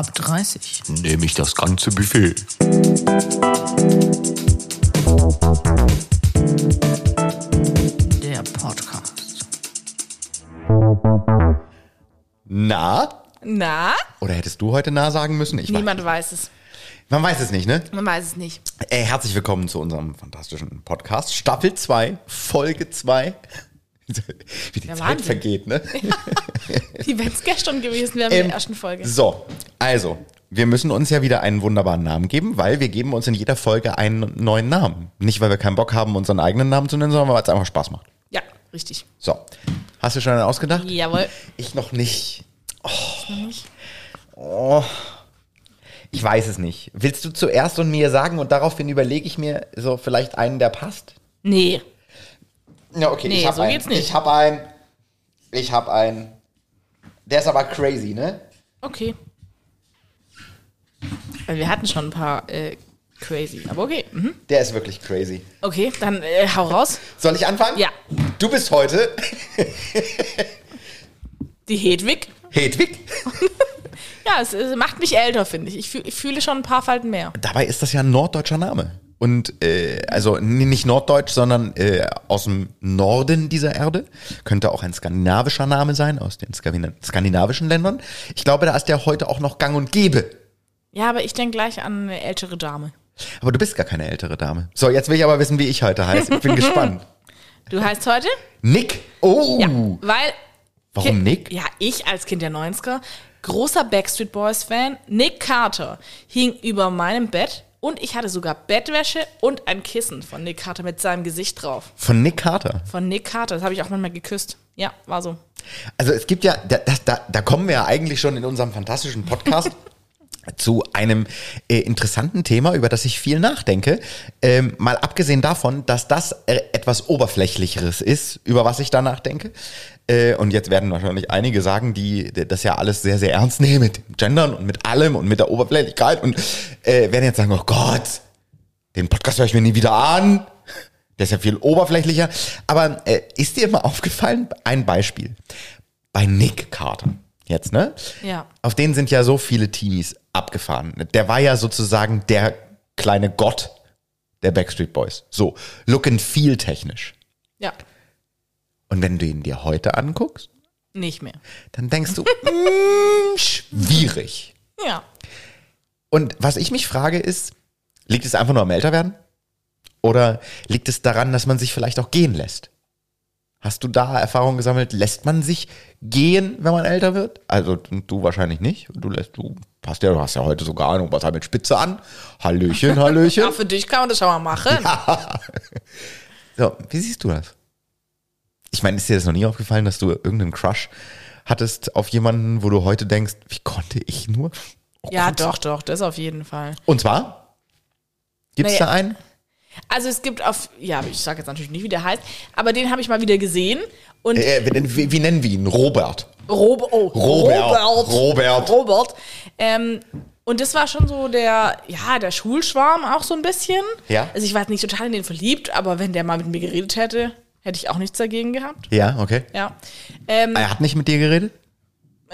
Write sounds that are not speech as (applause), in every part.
Ab 30. Nehme ich das ganze Buffet. Der Podcast. Na? Na? Oder hättest du heute Na sagen müssen? Ich Niemand weiß es. Man weiß es nicht, ne? Man weiß es nicht. Äh, herzlich willkommen zu unserem fantastischen Podcast. Staffel 2, Folge 2. (laughs) Wie die Ja, Zeit Wahnsinn. vergeht, ne? (laughs) Wie wenn es gestern gewesen wäre mit Ähm, der ersten Folge. So, also, wir müssen uns ja wieder einen wunderbaren Namen geben, weil wir geben uns in jeder Folge einen neuen Namen. Nicht, weil wir keinen Bock haben, unseren eigenen Namen zu nennen, sondern weil es einfach Spaß macht. Ja, richtig. So, hast du schon einen ausgedacht? Jawohl. Ich noch nicht. Oh. Ich weiß es nicht. Willst du zuerst und mir sagen und daraufhin überlege ich mir so vielleicht einen, der passt? Nee. Ja, okay. Nee, ich hab so einen. Ich habe einen. Ich habe einen. Der ist aber crazy, ne? Okay. Wir hatten schon ein paar äh, crazy, aber okay. Mhm. Der ist wirklich crazy. Okay, dann äh, hau raus. Soll ich anfangen? Ja. Du bist heute Die Hedwig. Hedwig. (laughs) Ja, es, es macht mich älter, finde ich. Ich, fühl, ich fühle schon ein paar Falten mehr. Dabei ist das ja ein norddeutscher Name. Und äh, also nicht norddeutsch, sondern äh, aus dem Norden dieser Erde. Könnte auch ein skandinavischer Name sein, aus den Skandina- skandinavischen Ländern. Ich glaube, da ist der heute auch noch gang und gäbe. Ja, aber ich denke gleich an eine ältere Dame. Aber du bist gar keine ältere Dame. So, jetzt will ich aber wissen, wie ich heute heiße. Ich bin gespannt. (laughs) Du heißt heute? Nick. Oh. Ja, weil Warum Nick? Ja, ich als Kind der 90er, großer Backstreet Boys Fan, Nick Carter hing über meinem Bett und ich hatte sogar Bettwäsche und ein Kissen von Nick Carter mit seinem Gesicht drauf. Von Nick Carter. Von Nick Carter, das habe ich auch manchmal geküsst. Ja, war so. Also es gibt ja, da, da, da, da kommen wir ja eigentlich schon in unserem fantastischen Podcast (laughs) zu einem äh, interessanten Thema, über das ich viel nachdenke. Ähm, mal abgesehen davon, dass das äh, etwas Oberflächlicheres ist, über was ich da nachdenke. Äh, und jetzt werden wahrscheinlich einige sagen, die das ja alles sehr, sehr ernst nehmen mit dem Gendern und mit allem und mit der Oberflächlichkeit und äh, werden jetzt sagen, oh Gott, den Podcast höre ich mir nie wieder an. Der ist ja viel oberflächlicher. Aber äh, ist dir mal aufgefallen, ein Beispiel. Bei Nick Carter, jetzt, ne? Ja. Auf den sind ja so viele Teenies abgefahren. Der war ja sozusagen der kleine Gott der Backstreet Boys. So, look and feel technisch. Ja, Und wenn du ihn dir heute anguckst, nicht mehr. dann denkst du, (laughs) mm, schwierig. Ja. Und was ich mich frage ist, liegt es einfach nur am Älterwerden? Oder liegt es daran, dass man sich vielleicht auch gehen lässt? Hast du da Erfahrungen gesammelt? Lässt man sich gehen, wenn man älter wird? Also du wahrscheinlich nicht. Du lässt, du passt ja, du hast ja heute sogar Ahnung, was hat mit Spitze an? Hallöchen, (laughs) Hallöchen. Auch für dich kann man das schon mal machen. So, wie siehst du das? Ich meine, ist dir das noch nie aufgefallen, dass du irgendeinen Crush hattest auf jemanden, wo du heute denkst, wie konnte ich nur? Oh Ja, doch, doch, das auf jeden Fall. Und zwar? Gibt es Naja. da einen? Also es gibt auf, ja, ich sage jetzt natürlich nicht, wie der heißt, aber den habe ich mal wieder gesehen und Äh, wie, wie, wie nennen wir ihn? Robert. Rob oh, Robert. Robert. Robert. Robert. Ähm, und das war schon so der, ja, der Schulschwarm auch so ein bisschen. Ja. Also ich war jetzt nicht total in den verliebt, aber wenn der mal mit mir geredet hätte, hätte ich auch nichts dagegen gehabt. Ja, okay. Ja. Ähm, Er hat nicht mit dir geredet?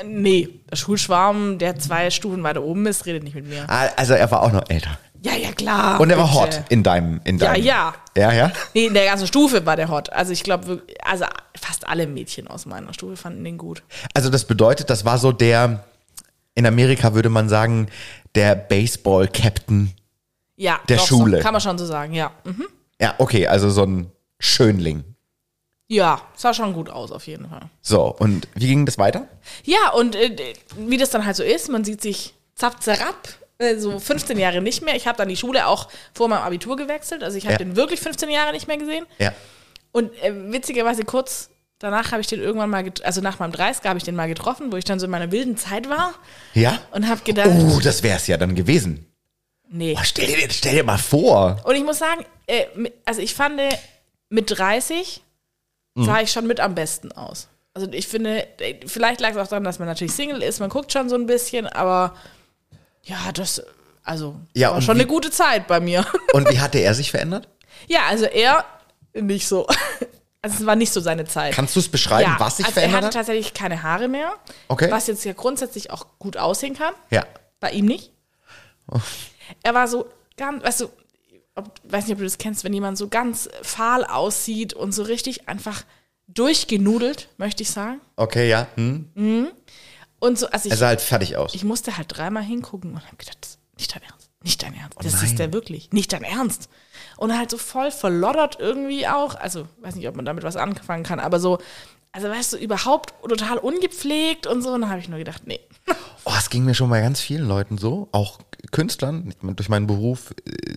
nee, der Schulschwarm, der zwei Stufen weiter oben ist, redet nicht mit mir. Ah, Also er war auch noch älter. Ja, ja, klar. Und er war hot in deinem, in Ja, deinem. ja. Ja, ja. Nee, in der ganzen Stufe war der hot. Also ich glaube, also fast alle Mädchen aus meiner Stufe fanden den gut. Also das bedeutet, das war so der, in Amerika würde man sagen, der Baseball-Captain. Ja, Der doch, Schule. So, kann man schon so sagen, ja. Mhm. Ja, okay, also so ein Schönling. Ja, sah schon gut aus auf jeden Fall. So, und wie ging das weiter? Ja, und äh, wie das dann halt so ist, man sieht sich äh, so 15 Jahre nicht mehr. Ich habe dann die Schule auch vor meinem Abitur gewechselt. Also ich habe Ja. den wirklich 15 Jahre nicht mehr gesehen. Ja. Und äh, witzigerweise kurz danach habe ich den irgendwann mal, also nach meinem 30er habe ich den mal getroffen, wo ich dann so in meiner wilden Zeit war Ja? und habe gedacht, Oh, das wär's ja dann gewesen. nee. Boah, stell, dir, stell dir mal vor. Und ich muss sagen, äh, also ich fand, äh, mit 30 sah ich schon mit am besten aus. Also ich finde, äh, vielleicht lag es auch daran, dass man natürlich Single ist, man guckt schon so ein bisschen, aber ja, das, also Ja, war schon wie- eine gute Zeit bei mir. (laughs) Und wie hatte er sich verändert? ja, also er nicht so. (laughs) Also es war nicht so seine Zeit. Kannst du es beschreiben, ja, was sich also er verändert hatte hat? tatsächlich keine Haare mehr, Okay. was jetzt ja grundsätzlich auch gut aussehen kann. Ja. Bei ihm nicht. Er war so ganz, weißt du, ob, weiß nicht, ob du das kennst, wenn jemand so ganz fahl aussieht und so richtig einfach durchgenudelt, möchte ich sagen. Okay, ja. Hm. Und so, also ich, Er sah halt fertig aus. ich musste halt dreimal hingucken und habe gedacht, das ist nicht dein Ernst, nicht dein Ernst. Das nein. ist der wirklich, nicht dein Ernst. Und halt so voll verloddert irgendwie auch. Also, weiß nicht, ob man damit was anfangen kann, aber so, also weißt du, überhaupt total ungepflegt und so. Und dann habe ich nur gedacht, nee. Oh, es ging mir schon bei ganz vielen Leuten so, auch Künstlern. Durch meinen Beruf äh,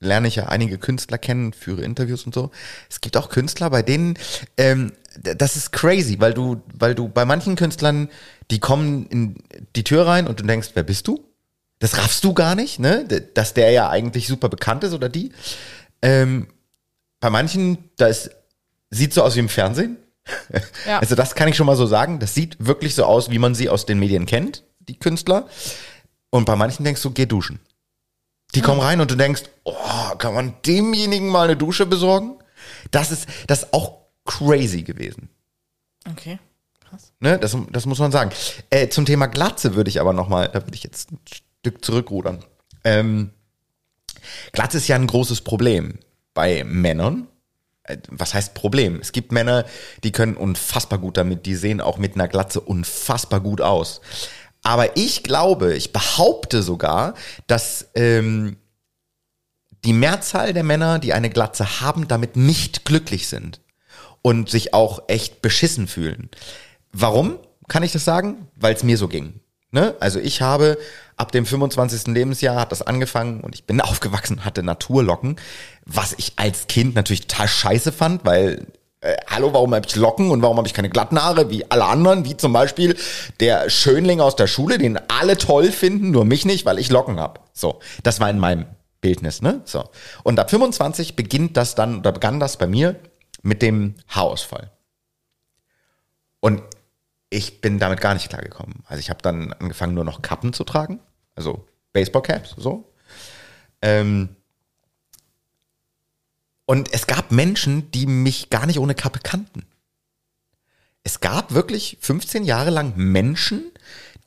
lerne ich ja einige Künstler kennen, führe Interviews und so. Es gibt auch Künstler, bei denen ähm, das ist crazy, weil du, weil du bei manchen Künstlern, die kommen in die Tür rein und du denkst, wer bist du? Das raffst du gar nicht, ne? Dass der ja eigentlich super bekannt ist oder die. Ähm, bei manchen, da ist, sieht so aus wie im Fernsehen. (laughs) Ja. Also das kann ich schon mal so sagen. Das sieht wirklich so aus, wie man sie aus den Medien kennt, die Künstler. Und bei manchen denkst du, geh duschen. Die kommen rein und du denkst, oh, kann man demjenigen mal eine Dusche besorgen? Das ist, das ist auch crazy gewesen. Okay, krass. Ne? Das, das muss man sagen. Äh, zum Thema Glatze würde ich aber noch mal, da würde ich jetzt ein Stück zurückrudern. Ähm, Glatze ist ja ein großes Problem bei Männern. Äh, Was heißt Problem? Es gibt Männer, die können unfassbar gut damit, die sehen auch mit einer Glatze unfassbar gut aus. Aber ich glaube, ich behaupte sogar, dass ähm, die Mehrzahl der Männer, die eine Glatze haben, damit nicht glücklich sind und sich auch echt beschissen fühlen. Warum kann ich das sagen? Weil es mir so ging. Ne? Also ich habe ab dem 25. Lebensjahr hat das angefangen und ich bin (laughs) aufgewachsen, hatte Naturlocken, was ich als Kind natürlich total scheiße fand, weil äh, hallo, warum habe ich Locken und warum habe ich keine glatten Haare wie alle anderen, wie zum Beispiel der Schönling aus der Schule, den alle toll finden, nur mich nicht, weil ich Locken habe. So, das war in meinem Bildnis, ne? So. Und ab 25 beginnt das dann, oder begann das bei mir mit dem Haarausfall. Und ich bin damit gar nicht klargekommen. Also ich habe dann angefangen, nur noch Kappen zu tragen, also Baseballcaps, so. Ähm, und es gab Menschen, die mich gar nicht ohne Kappe kannten. Es gab wirklich 15 Jahre lang Menschen,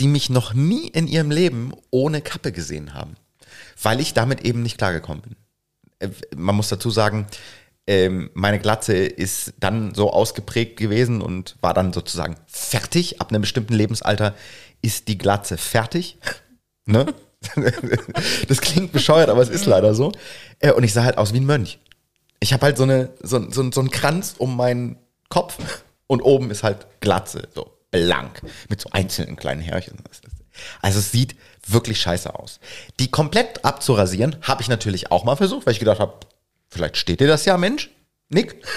die mich noch nie in ihrem Leben ohne Kappe gesehen haben, weil ich damit eben nicht klargekommen bin. Äh, Man muss dazu sagen, ähm, meine Glatze ist dann so ausgeprägt gewesen und war dann sozusagen fertig. Ab einem bestimmten Lebensalter ist die Glatze fertig. (laughs) Ne? (laughs) das klingt bescheuert, aber es ist leider so. Äh, Und ich sah halt aus wie ein Mönch. Ich habe halt so, eine, so, so, so einen Kranz um meinen Kopf (laughs) und oben ist halt Glatze, so blank, mit so einzelnen kleinen Härchen. Also es sieht wirklich scheiße aus. Die komplett abzurasieren, habe ich natürlich auch mal versucht, weil ich gedacht habe, vielleicht steht dir das ja, Mensch, Nick. (laughs)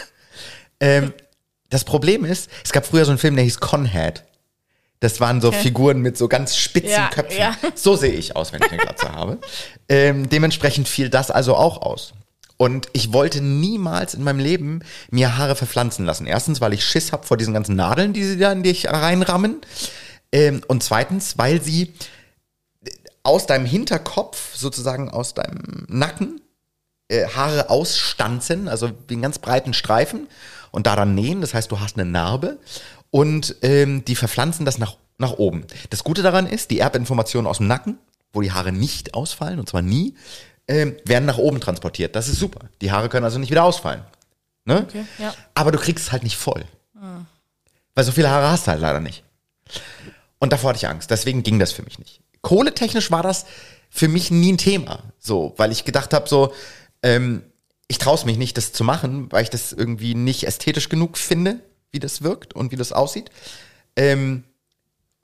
Ähm, das Problem ist, es gab früher so einen Film, der hieß Conhead. Das waren so Figuren mit so ganz spitzen Ja, Köpfen. ja. So sehe ich aus, wenn ich eine Glatze (laughs) habe. Ähm, dementsprechend fiel das also auch aus. Und ich wollte niemals in meinem Leben mir Haare verpflanzen lassen. Erstens, weil ich Schiss habe vor diesen ganzen Nadeln, die sie da in dich reinrammen. Ähm, und zweitens, weil sie aus deinem Hinterkopf, sozusagen aus deinem Nacken, äh, Haare ausstanzen, also wie einen ganz breiten Streifen und daran nähen. Das heißt, du hast eine Narbe und ähm, die verpflanzen das nach, nach oben. Das Gute daran ist, die Erbinformationen aus dem Nacken, wo die Haare nicht ausfallen, und zwar nie, ähm, werden nach oben transportiert. Das ist super. Die Haare können also nicht wieder ausfallen. Ne? Okay, ja. Aber du kriegst es halt nicht voll. Weil so viele Haare hast du halt leider nicht. Und davor hatte ich Angst. Deswegen ging das für mich nicht. Kohletechnisch war das für mich nie ein Thema. So, weil ich gedacht habe, so, ähm, ich traue mich nicht, das zu machen, weil ich das irgendwie nicht ästhetisch genug finde, wie das wirkt und wie das aussieht. Ähm,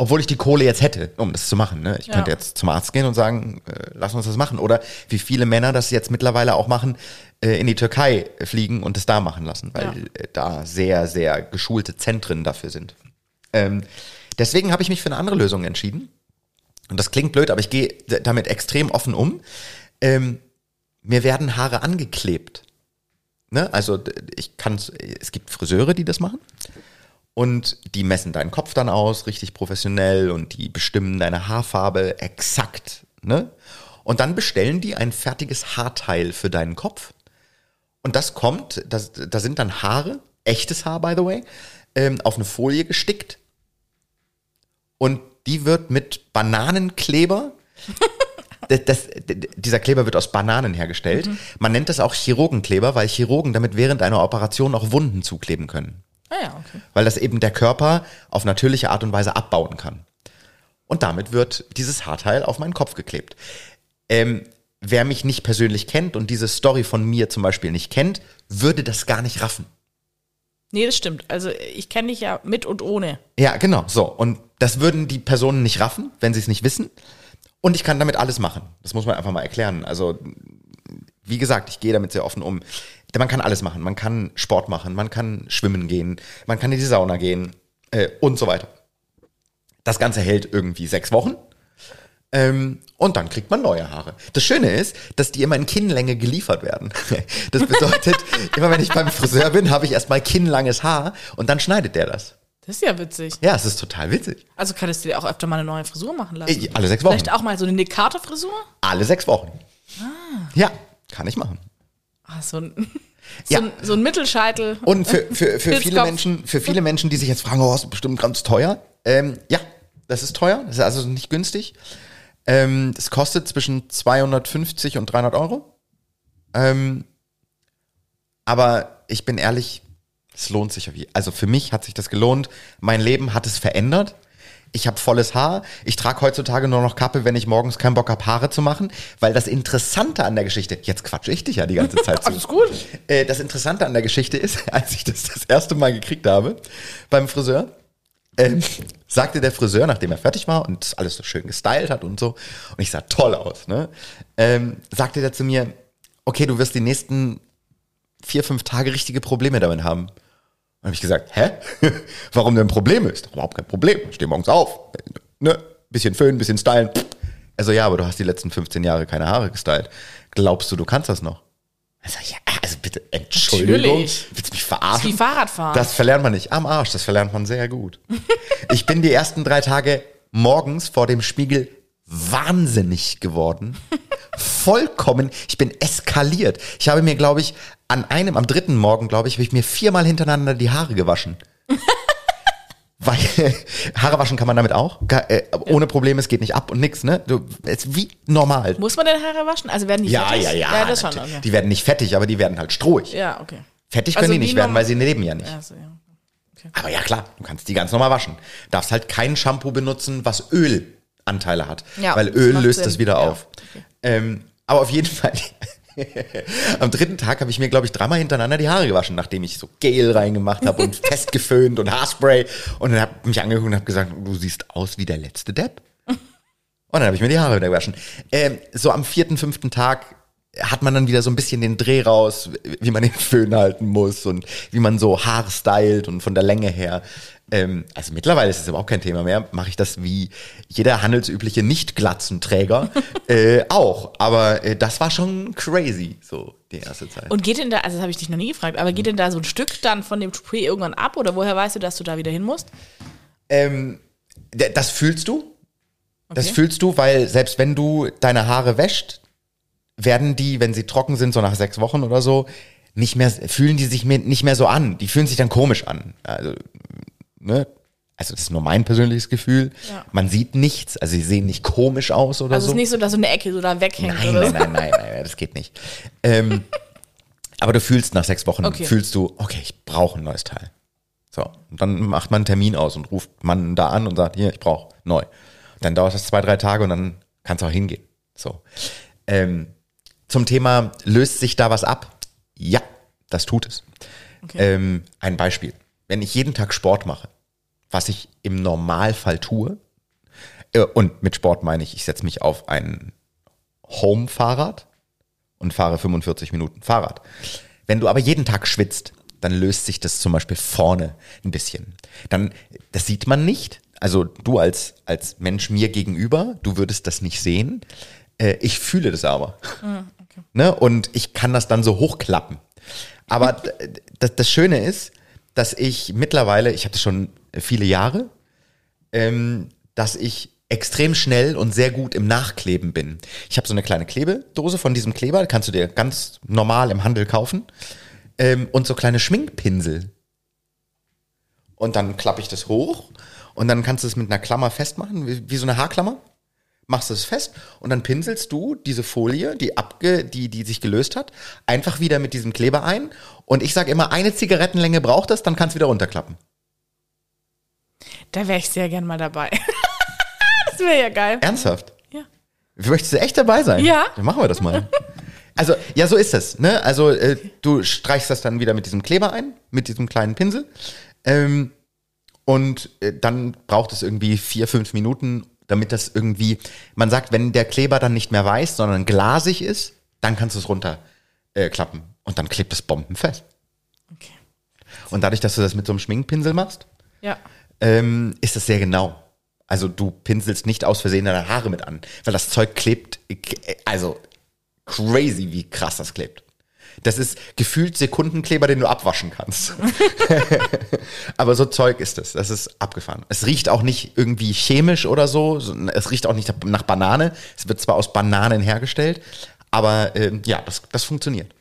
obwohl ich die Kohle jetzt hätte, um das zu machen. Ne? Ich Ja. könnte jetzt zum Arzt gehen und sagen, äh, lass uns das machen. Oder wie viele Männer das jetzt mittlerweile auch machen, äh, in die Türkei fliegen und es da machen lassen, weil Ja. äh, da sehr, sehr geschulte Zentren dafür sind. Ähm, deswegen habe ich mich für eine andere Lösung entschieden. Und das klingt blöd, aber ich gehe damit extrem offen um. Ähm, mir werden Haare angeklebt. Ne? Also ich kann es gibt Friseure, die das machen. Und die messen deinen Kopf dann aus, richtig professionell, und die bestimmen deine Haarfarbe exakt. Ne? Und dann bestellen die ein fertiges Haarteil für deinen Kopf. Und das kommt, das, da sind dann Haare, echtes Haar, by the way, ähm, auf eine Folie gestickt. Und die wird mit Bananenkleber (laughs) Das, das, dieser Kleber wird aus Bananen hergestellt. Man nennt das auch Chirurgenkleber, weil Chirurgen damit während einer Operation auch Wunden zukleben können. Ah ja, okay. Weil das eben der Körper auf natürliche Art und Weise abbauen kann. Und damit wird dieses Haarteil auf meinen Kopf geklebt. Ähm, wer mich nicht persönlich kennt und diese Story von mir zum Beispiel nicht kennt, würde das gar nicht raffen. Nee, das stimmt. Also ich kenne dich ja mit und ohne. Ja, genau, so. Und das würden die Personen nicht raffen, wenn sie es nicht wissen. Und ich kann damit alles machen. Das muss man einfach mal erklären. Also, wie gesagt, ich gehe damit sehr offen um. Man kann alles machen. Man kann Sport machen, man kann schwimmen gehen, man kann in die Sauna gehen äh, und so weiter. Das Ganze hält irgendwie sechs Wochen. Ähm, und dann kriegt man neue Haare. Das Schöne ist, dass die immer in Kinnlänge geliefert werden. (laughs) Das bedeutet, (laughs) immer wenn ich beim Friseur bin, habe ich erstmal kinnlanges Haar und dann schneidet der das. Das ist ja witzig. Ja, es ist total witzig. Also könntest du dir auch öfter mal eine neue Frisur machen lassen. Äh, Alle sechs Wochen. Vielleicht auch mal so eine Nick Carter Frisur? Alle sechs Wochen. Ja, kann ich machen. Ah, so ein, (laughs) so, Ja. ein, so ein Mittelscheitel. Und für, für, für viele. Menschen, für viele Menschen, die sich jetzt fragen, oh, ist bestimmt ganz teuer. Ähm, ja, das ist teuer. Das ist also nicht günstig. Ähm, das kostet zwischen 250 und 300 Euro. Ähm, aber ich bin ehrlich, es lohnt sich. Also für mich hat sich das gelohnt. Mein Leben hat es verändert. Ich habe volles Haar. Ich trage heutzutage nur noch Kappe, wenn ich morgens keinen Bock habe, Haare zu machen. Weil das Interessante an der Geschichte, jetzt quatsche ich dich ja die ganze Zeit (laughs) zu. Alles gut. Äh, das Interessante an der Geschichte ist, (laughs) als ich das das erste Mal gekriegt habe beim Friseur, ähm, sagte der Friseur, nachdem er fertig war und alles so schön gestylt hat und so, und ich sah toll aus, ne, ähm, sagte der zu mir, okay, du wirst die nächsten vier, fünf Tage richtige Probleme damit haben. Dann habe ich gesagt, hä? (laughs) Warum denn Probleme? Ist doch überhaupt kein Problem. Ich stehe morgens auf, ne, bisschen föhnen, bisschen stylen. Also ja, aber du hast die letzten 15 Jahre keine Haare gestylt. Glaubst du, du kannst das noch? Also, ja, also bitte, Entschuldigung. Natürlich. Willst du mich Das verarschen? ist wie Fahrradfahren. Das verlernt man nicht. Am Arsch, das verlernt man sehr gut. (laughs) Ich bin die ersten drei Tage morgens vor dem Spiegel wahnsinnig geworden. Vollkommen, ich bin eskaliert. Ich habe mir, glaube ich, an einem, am dritten Morgen, glaube ich, habe ich mir viermal hintereinander die Haare gewaschen. (laughs) Weil (laughs) Haare waschen kann man damit auch. Äh, ohne Probleme, es geht nicht ab und nix, ne? Du, es ist wie normal. Muss man denn Haare waschen? Also werden die Ja, fettig? ja, ja. Ja, das schon. Okay. Die werden nicht fettig, aber die werden halt strohig. Ja, okay. Fettig Also können die wie nicht werden, weil sie leben ja nicht. Also, ja. Aber ja klar, du kannst die ganz normal waschen. Darfst halt kein Shampoo benutzen, was Ölanteile hat. Ja, weil Öl löst Sinn. das wieder Ja, auf. okay. Ähm, aber auf jeden Fall, (laughs) am dritten Tag habe ich mir, glaube ich, dreimal hintereinander die Haare gewaschen, nachdem ich so Gel reingemacht habe und (laughs) festgeföhnt und Haarspray. Und dann habe ich mich angeguckt und habe gesagt, du siehst aus wie der letzte Depp. Und dann habe ich mir die Haare wieder gewaschen. Ähm, so am vierten, fünften Tag hat man dann wieder so ein bisschen den Dreh raus, wie man den Föhn halten muss und wie man so Haare stylt und von der Länge her. Ähm, also mittlerweile ist es überhaupt kein Thema mehr. Mache ich das wie jeder handelsübliche Nicht-Glatzenträger (laughs) äh, auch. Aber äh, das war schon crazy, so die erste Zeit. Und geht denn da, also das habe ich dich noch nie gefragt, aber geht denn da so ein Stück dann von dem Toupet irgendwann ab oder woher weißt du, dass du da wieder hin musst? Ähm, das fühlst du. Das Okay. fühlst du, weil selbst wenn du deine Haare wäscht, werden die, wenn sie trocken sind, so nach sechs Wochen oder so, nicht mehr, fühlen die sich nicht mehr so an. Die fühlen sich dann komisch an. Also, ne? Also, das ist nur mein persönliches Gefühl. Ja. Man sieht nichts. Also, sie sehen nicht komisch aus oder Also es so. ist nicht so, dass so eine Ecke so da weghängt Nein, nein, so. nein, nein, nein, das geht nicht. Ähm, (laughs) aber du fühlst nach sechs Wochen, Okay. fühlst du, okay, ich brauche ein neues Teil. So, und dann macht man einen Termin aus und ruft man da an und sagt, hier, ich brauche neu. Dann dauert das zwei, drei Tage und dann kannst du auch hingehen. So. Ähm, zum Thema, löst sich da was ab? Ja, das tut es. Okay. Ähm, ein Beispiel. Wenn ich jeden Tag Sport mache, was ich im Normalfall tue, äh, und mit Sport meine ich, ich setze mich auf ein Home-Fahrrad und fahre 45 Minuten Fahrrad. Wenn du aber jeden Tag schwitzt, dann löst sich das zum Beispiel vorne ein bisschen. Dann, das sieht man nicht. Also du als, als Mensch mir gegenüber, du würdest das nicht sehen. Äh, ich fühle das aber. Ne? Und ich kann das dann so hochklappen. Aber das, das Schöne ist, dass ich mittlerweile, ich habe das schon viele Jahre, ähm, dass ich extrem schnell und sehr gut im Nachkleben bin. Ich habe so eine kleine Klebedose von diesem Kleber, kannst du dir ganz normal im Handel kaufen. Ähm, und so kleine Schminkpinsel. Und dann klappe ich das hoch und dann kannst du es mit einer Klammer festmachen, wie, wie so eine Haarklammer. Machst es fest und dann pinselst du diese Folie, die abge, die, die sich gelöst hat, einfach wieder mit diesem Kleber ein. Und ich sage immer, eine Zigarettenlänge braucht es, dann kannst du wieder runterklappen. Da wäre ich sehr gern mal dabei. (laughs) das wäre ja geil. Ernsthaft? Ja. Möchtest du echt dabei sein? Ja. Dann machen wir das mal. Also, ja, so ist es. Ne? Also, äh, du streichst das dann wieder mit diesem Kleber ein, mit diesem kleinen Pinsel. Ähm, und äh, dann braucht es irgendwie vier, fünf Minuten, damit das irgendwie, man sagt, wenn der Kleber dann nicht mehr weiß, sondern glasig ist, dann kannst du es runterklappen. Äh, und dann klebt es bombenfest. Okay. Und dadurch, dass du das mit so einem Schminkpinsel machst, Ja. ähm, ist das sehr genau. Also du pinselst nicht aus Versehen deine Haare mit an, weil das Zeug klebt, also crazy, wie krass das klebt. Das ist gefühlt Sekundenkleber, den du abwaschen kannst. (laughs) Aber so Zeug ist es. Das ist abgefahren. Es riecht auch nicht irgendwie chemisch oder so. Es riecht auch nicht nach Banane. Es wird zwar aus Bananen hergestellt, aber ähm, ja, das, das funktioniert.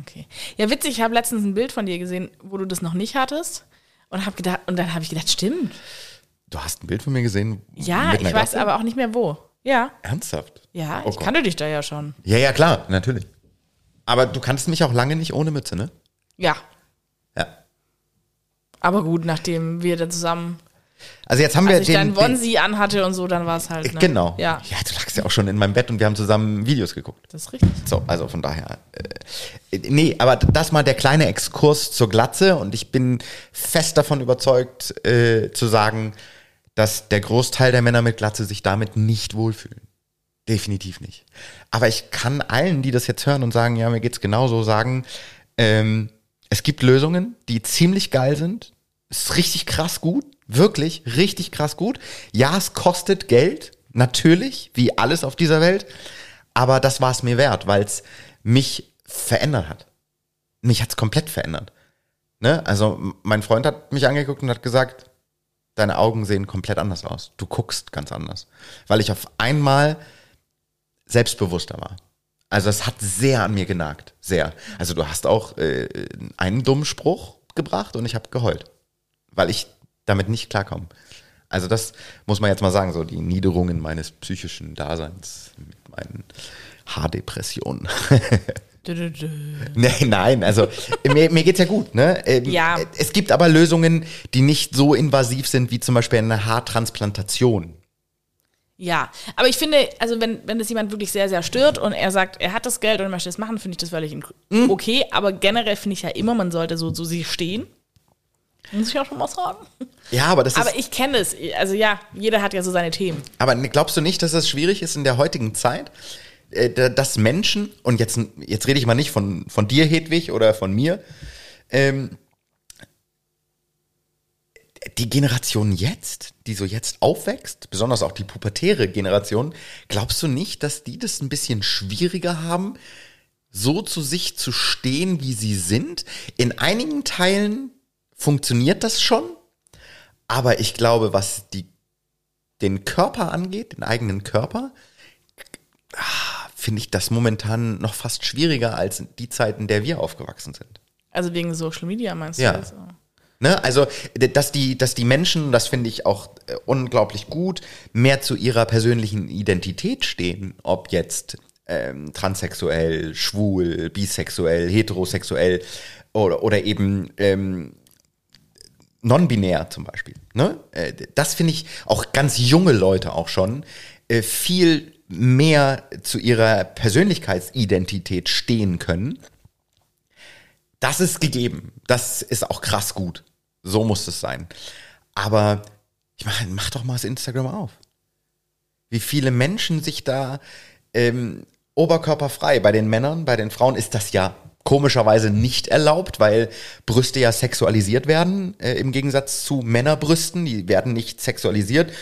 Okay. Ja, witzig, ich habe letztens ein Bild von dir gesehen, wo du das noch nicht hattest. Und, hab gedacht, und dann habe ich gedacht, stimmt. Du hast ein Bild von mir gesehen? Ja, ich einer weiß aber auch nicht mehr wo. Ja, Ernsthaft? ja, Oh ich Gott. kannte dich da ja schon. Ja, ja, klar, natürlich. Aber du kannst mich auch lange nicht ohne Mütze, ne? Ja, Ja. aber gut, nachdem wir da zusammen, Also jetzt haben wir als ich den, deinen Wonsi anhatte und so, dann war es halt. Ne? Genau. Ja, ja, du lagst ja auch schon in meinem Bett und wir haben zusammen Videos geguckt. das ist richtig. So, also von daher. Äh, nee, aber das mal der kleine Exkurs zur Glatze und ich bin fest davon überzeugt äh, zu sagen, dass der Großteil der Männer mit Glatze sich damit nicht wohlfühlen. Definitiv nicht. Aber ich kann allen, die das jetzt hören und sagen, ja, mir geht's genauso, sagen, ähm, es gibt Lösungen, die ziemlich geil sind. Ist richtig krass gut. Wirklich richtig krass gut. Ja, es kostet Geld. Natürlich, wie alles auf dieser Welt. Aber das war es mir wert, weil es mich verändert hat. Mich hat's komplett verändert. Ne? Also mein Freund hat mich angeguckt und hat gesagt, deine Augen sehen komplett anders aus. Du guckst ganz anders. Weil ich auf einmal selbstbewusster war. Also es hat sehr an mir genagt. Sehr. Also du hast auch äh, einen dummen Spruch gebracht und ich habe geheult. Weil ich damit nicht klarkomme. Also das muss man jetzt mal sagen, so die Niederungen meines psychischen Daseins mit meinen Haardepressionen. (laughs) Nein, nein, also mir, mir geht's ja gut, ne? Ähm, Ja. Es gibt aber Lösungen, die nicht so invasiv sind wie zum Beispiel eine Haartransplantation. Ja, aber ich finde, also wenn, wenn das jemand wirklich sehr, sehr stört und er sagt, er hat das Geld und er möchte es machen, finde ich das völlig Mhm. okay. Aber generell finde ich ja immer, man sollte so zu sich stehen. Muss ich auch schon mal sagen. Ja, aber das ist. Aber ich kenne es. Also ja, jeder hat ja so seine Themen. Aber glaubst du nicht, dass es schwierig ist in der heutigen Zeit, äh, da- dass Menschen, und jetzt, jetzt rede ich mal nicht von, von dir, Hedwig, oder von mir, ähm, die Generation jetzt, die so jetzt aufwächst, besonders auch die pubertäre Generation, glaubst du nicht, dass die das ein bisschen schwieriger haben, so zu sich zu stehen, wie sie sind? In einigen Teilen funktioniert das schon, aber ich glaube, was die den Körper angeht, den eigenen Körper, finde ich das momentan noch fast schwieriger als die Zeiten, in der wir aufgewachsen sind. Also wegen Social Media meinst Ja. du das? Ne? Also, dass die, dass die Menschen, das finde ich auch äh, unglaublich gut, mehr zu ihrer persönlichen Identität stehen, ob jetzt ähm, transsexuell, schwul, bisexuell, heterosexuell oder, oder eben ähm, non-binär zum Beispiel. Ne? Äh, Das finde ich auch ganz junge Leute auch schon äh, viel mehr zu ihrer Persönlichkeitsidentität stehen können. Das ist gegeben. Das ist auch krass gut. So muss es sein. Aber ich meine, mach doch mal das Instagram auf. Wie viele Menschen sich da ähm, oberkörperfrei, bei den Männern, bei den Frauen ist das ja komischerweise nicht erlaubt, weil Brüste ja sexualisiert werden, äh, im Gegensatz zu Männerbrüsten, die werden nicht sexualisiert.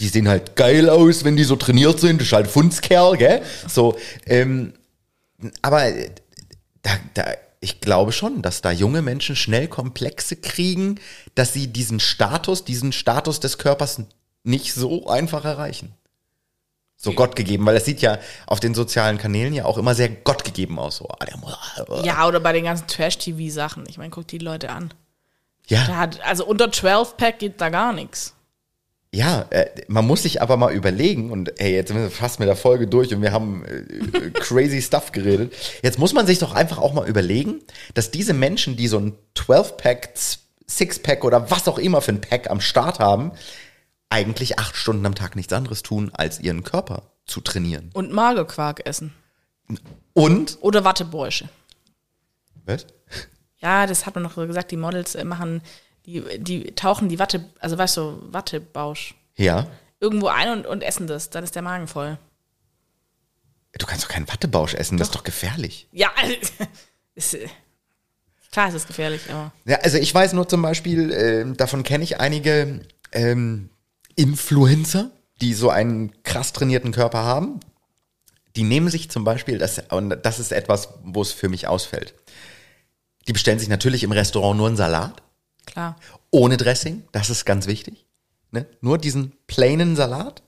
Die sehen halt geil aus, wenn die so trainiert sind, das ist halt Fundskerl, gell? So, ähm, aber äh, da, da, ich glaube schon, dass da junge Menschen schnell Komplexe kriegen, dass sie diesen Status, diesen Status des Körpers nicht so einfach erreichen. So gottgegeben, weil es sieht ja auf den sozialen Kanälen ja auch immer sehr gottgegeben aus. So, ah, Ja, oder bei den ganzen Trash-TV-Sachen. Ich meine, guck die Leute an. Da ja, hat, also unter 12-Pack geht da gar nichts. Ja, äh, man muss sich aber mal überlegen, und ey, jetzt sind wir fast mit der Folge durch und wir haben äh, äh, crazy Stuff geredet. Jetzt muss man sich doch einfach auch mal überlegen, dass diese Menschen, die so ein 12-Pack, Six-Pack oder was auch immer für ein Pack am Start haben, eigentlich acht Stunden am Tag nichts anderes tun, als ihren Körper zu trainieren. Und Magerquark essen. Und, Oder Wattebäusche. was? Ja, das hat man noch gesagt, die Models machen, die, die tauchen die Watte, also weißt du, Wattebausch Ja, irgendwo ein und, und essen das. Dann ist der Magen voll. du kannst doch keinen Wattebausch essen, das ist doch gefährlich. Ja, (laughs) ist, äh, klar ist es gefährlich, aber. Ja, also ich weiß nur zum Beispiel, ähm, davon kenne ich einige ähm, Influencer, die so einen krass trainierten Körper haben. Die nehmen sich zum Beispiel, das, und das ist etwas, wo es für mich ausfällt. Die bestellen sich natürlich im Restaurant nur einen Salat, Klar. ohne Dressing, das ist ganz wichtig. Ne? Nur diesen plainen Salat.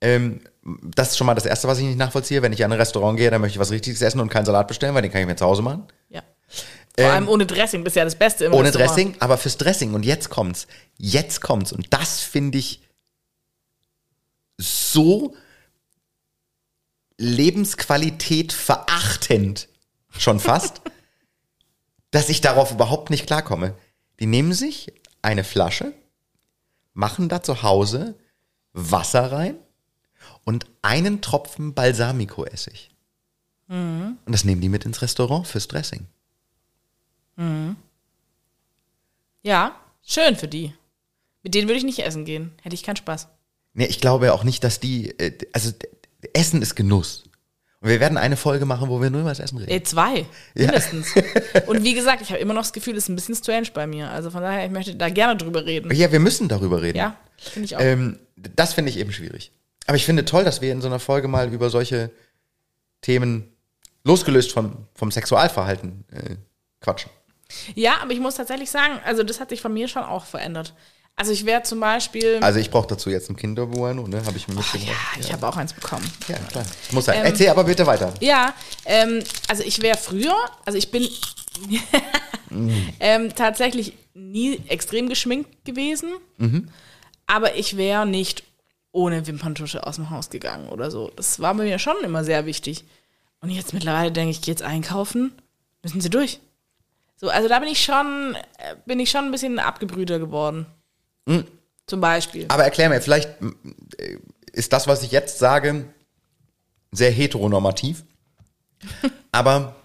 Ähm, das ist schon mal das Erste, was ich nicht nachvollziehe. Wenn ich an ein Restaurant gehe, dann möchte ich was Richtiges essen und keinen Salat bestellen, weil den kann ich mir zu Hause machen. Ja. Vor allem ohne Dressing, das ist ja das Beste im Ähm, Ohne Restaurant. Dressing, aber fürs Dressing. Und jetzt kommt's. Jetzt kommt's. Und das finde ich so Lebensqualität verachtend schon fast, (laughs) dass ich darauf überhaupt nicht klarkomme. Die nehmen sich eine Flasche, machen da zu Hause Wasser rein und einen Tropfen Balsamico-Essig. Und das nehmen die mit ins Restaurant fürs Dressing. Ja, schön für die. Mit denen würde ich nicht essen gehen. Hätte ich keinen Spaß. Nee, ich glaube auch nicht, dass die, äh, also Essen ist Genuss. Und wir werden eine Folge machen, wo wir nur über das Essen reden. Äh, zwei, mindestens. (laughs) Und wie gesagt, ich habe immer noch das Gefühl, es ist ein bisschen strange bei mir. Also von daher, ich möchte da gerne drüber reden. Ja, wir müssen darüber reden. Ja, finde ich auch. Ähm, das finde ich eben schwierig. Aber ich finde toll, dass wir in so einer Folge mal über solche Themen, losgelöst von, vom Sexualverhalten, äh, quatschen. Ja, aber ich muss tatsächlich sagen, also das hat sich von mir schon auch verändert. Also ich wäre zum Beispiel. Also ich brauche dazu jetzt ein Kinderbueno, ne? Habe ich mir ja, mitgebracht. ich habe auch eins bekommen. Ja, klar. Muss sein. Ähm, Erzähl aber bitte weiter. Ja, ähm, also ich wäre früher, also ich bin (laughs) ähm, tatsächlich nie extrem geschminkt gewesen, aber ich wäre nicht ohne Wimperntusche aus dem Haus gegangen oder so. Das war mir schon immer sehr wichtig. Und jetzt mittlerweile denke ich, ich gehe jetzt einkaufen, müssen sie durch. So, also da bin ich schon, äh, bin ich schon ein bisschen abgebrühter geworden. Zum Beispiel. Aber erklär mir, vielleicht äh, ist das, was ich jetzt sage, sehr heteronormativ. (laughs) Aber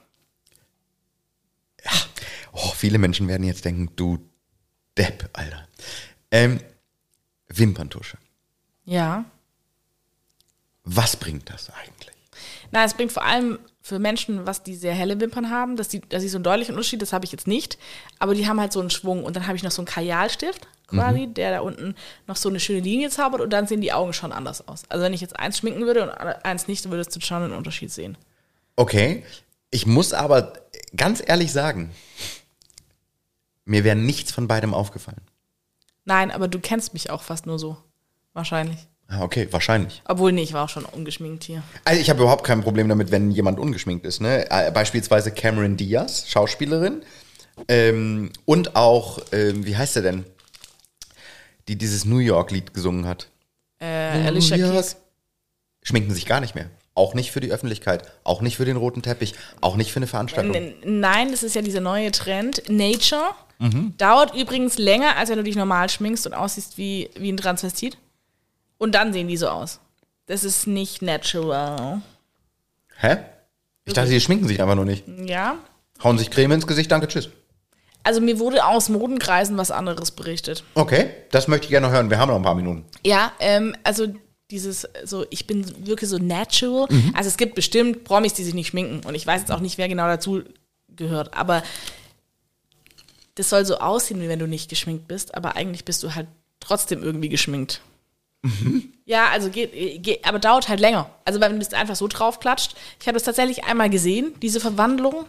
ja, oh, viele Menschen werden jetzt denken, du Depp, Alter. Ähm, Wimperntusche. Ja. Was bringt das eigentlich? Na, es bringt vor allem für Menschen, was die sehr helle Wimpern haben, dass die, dass ich so einen deutlichen Unterschied, das habe ich jetzt nicht, aber die haben halt so einen Schwung und dann habe ich noch so einen Kajalstift quasi, der da unten noch so eine schöne Linie zaubert und dann sehen die Augen schon anders aus. Also wenn ich jetzt eins schminken würde und eins nicht, dann würdest du schon einen Unterschied sehen. Okay, ich muss aber ganz ehrlich sagen, mir wäre nichts von beidem aufgefallen. Nein, aber du kennst mich auch fast nur so. Wahrscheinlich. Ah, okay, wahrscheinlich. Obwohl, nee, ich war auch schon ungeschminkt hier. Also ich habe überhaupt kein Problem damit, wenn jemand ungeschminkt ist. Ne? Äh, Beispielsweise Cameron Diaz, Schauspielerin. Ähm, und auch, ähm, wie heißt er denn? Die dieses New York-Lied gesungen hat. Äh, Alicia New York. Keys. Schminken sich gar nicht mehr. Auch nicht für die Öffentlichkeit, auch nicht für den roten Teppich, auch nicht für eine Veranstaltung. Nein, das ist ja dieser neue Trend. Nature Mhm. dauert übrigens länger, als wenn du dich normal schminkst und aussiehst wie, wie ein Transvestit. Und dann sehen die so aus. Das ist nicht natural. Hä? Ich dachte, die schminken sich einfach nur nicht. Ja. Hauen sich Creme ins Gesicht, danke, tschüss. Also mir wurde aus Modenkreisen was anderes berichtet. Okay, das möchte ich gerne noch hören. Wir haben noch ein paar Minuten. Ja, ähm, also dieses, so, ich bin wirklich so natural. Mhm. Also es gibt bestimmt Promis, die sich nicht schminken. Und ich weiß jetzt auch nicht, wer genau dazu gehört. Aber das soll so aussehen, wie wenn du nicht geschminkt bist. Aber eigentlich bist du halt trotzdem irgendwie geschminkt. Ja, also geht, geht, aber dauert halt länger. Also wenn du das einfach so draufklatscht. Ich habe das tatsächlich einmal gesehen, diese Verwandlung,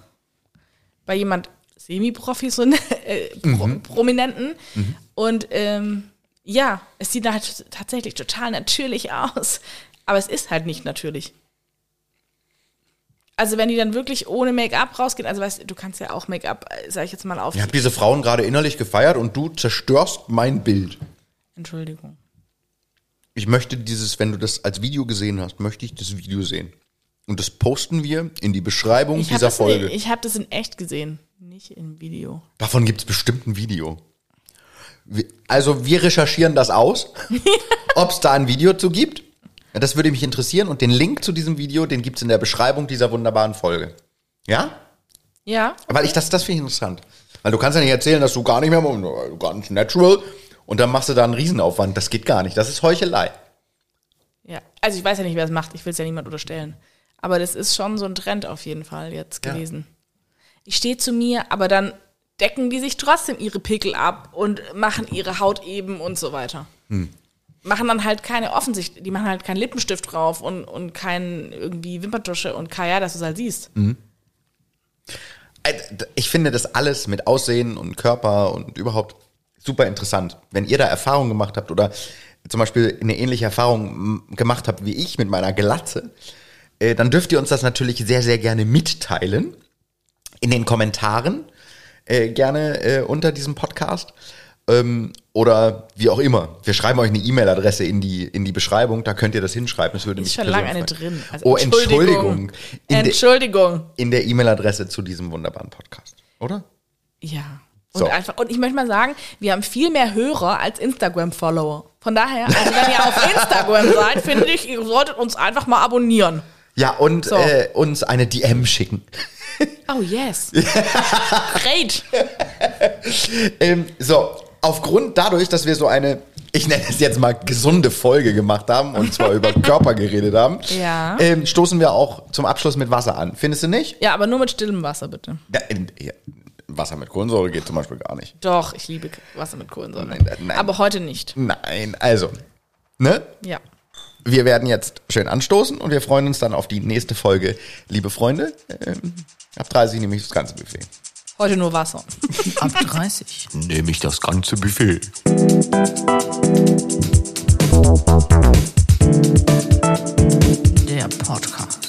bei jemand semi-professionell, äh, Pro Prominenten. Und ähm, ja, es sieht halt tatsächlich total natürlich aus. Aber es ist halt nicht natürlich. Also wenn die dann wirklich ohne Make-up rausgehen, also weißt du, du kannst ja auch Make-up, äh, sag ich jetzt mal auf. Ich habe diese Frauen gerade innerlich gefeiert und du zerstörst mein Bild. Entschuldigung. Ich möchte dieses, wenn du das als Video gesehen hast, möchte ich das Video sehen. Und das posten wir in die Beschreibung Ich habe dieser Folge. ich hab das in echt gesehen, nicht im Video. Davon gibt es bestimmt ein Video. Wir- Also wir recherchieren das aus, (laughs) ob es da ein Video zu gibt. Das würde mich interessieren und den Link zu diesem Video, den gibt es in der Beschreibung dieser wunderbaren Folge. Ja? Ja, Weil ich das, das finde ich interessant. Weil du kannst ja nicht erzählen, dass du gar nicht mehr, ganz natural, und dann machst du da einen Riesenaufwand. Das geht gar nicht. Das ist Heuchelei. ja. Also ich weiß ja nicht, wer es macht. Ich will es ja niemand unterstellen. Aber das ist schon so ein Trend auf jeden Fall jetzt Ja. gewesen. Ich stehe zu mir, aber dann decken die sich trotzdem ihre Pickel ab und machen ihre Haut eben und so weiter. Hm. Machen dann halt keine offensichtlich, die machen halt keinen Lippenstift drauf und, und kein irgendwie Wimperntusche und Kaya, dass du es halt siehst. Hm. Äh, Ich finde das alles mit Aussehen und Körper und überhaupt super interessant. Wenn ihr da Erfahrungen gemacht habt oder zum Beispiel eine ähnliche Erfahrung gemacht habt wie ich mit meiner Glatze, äh, dann dürft ihr uns das natürlich sehr, sehr gerne mitteilen. In den Kommentaren, äh, gerne äh, unter diesem Podcast. Ähm, oder wie auch immer. Wir schreiben euch eine E-Mail-Adresse in die, in die Beschreibung, da könnt ihr das hinschreiben. Das würde mich Ist schon lange eine drin. Also oh, Entschuldigung. In, de, Entschuldigung. in der E-Mail-Adresse zu diesem wunderbaren Podcast, oder? Ja. Und, So. einfach, und ich möchte mal sagen, wir haben viel mehr Hörer als Instagram-Follower. Von daher, also wenn ihr auf Instagram (laughs) seid, finde ich, ihr solltet uns einfach mal abonnieren. Ja, und So. äh, uns eine DM schicken. Oh yes. (laughs) Great. Ähm, so, aufgrund dadurch, dass wir so eine, ich nenne es jetzt mal gesunde Folge gemacht haben und zwar über (laughs) Körper geredet haben, Ja. ähm, stoßen wir auch zum Abschluss mit Wasser an. Findest du nicht? Ja, aber nur mit stillem Wasser, bitte. Ja, in, ja, Wasser mit Kohlensäure geht zum Beispiel gar nicht. Doch, ich liebe Wasser mit Kohlensäure. Nein, nein. Aber heute nicht. Nein, also, ne? Ja. Wir werden jetzt schön anstoßen und wir freuen uns dann auf die nächste Folge. Liebe Freunde, ähm, ab 30 nehme ich das ganze Buffet. Heute nur Wasser. (laughs) Ab 30 nehme ich das ganze Buffet. Der Podcast.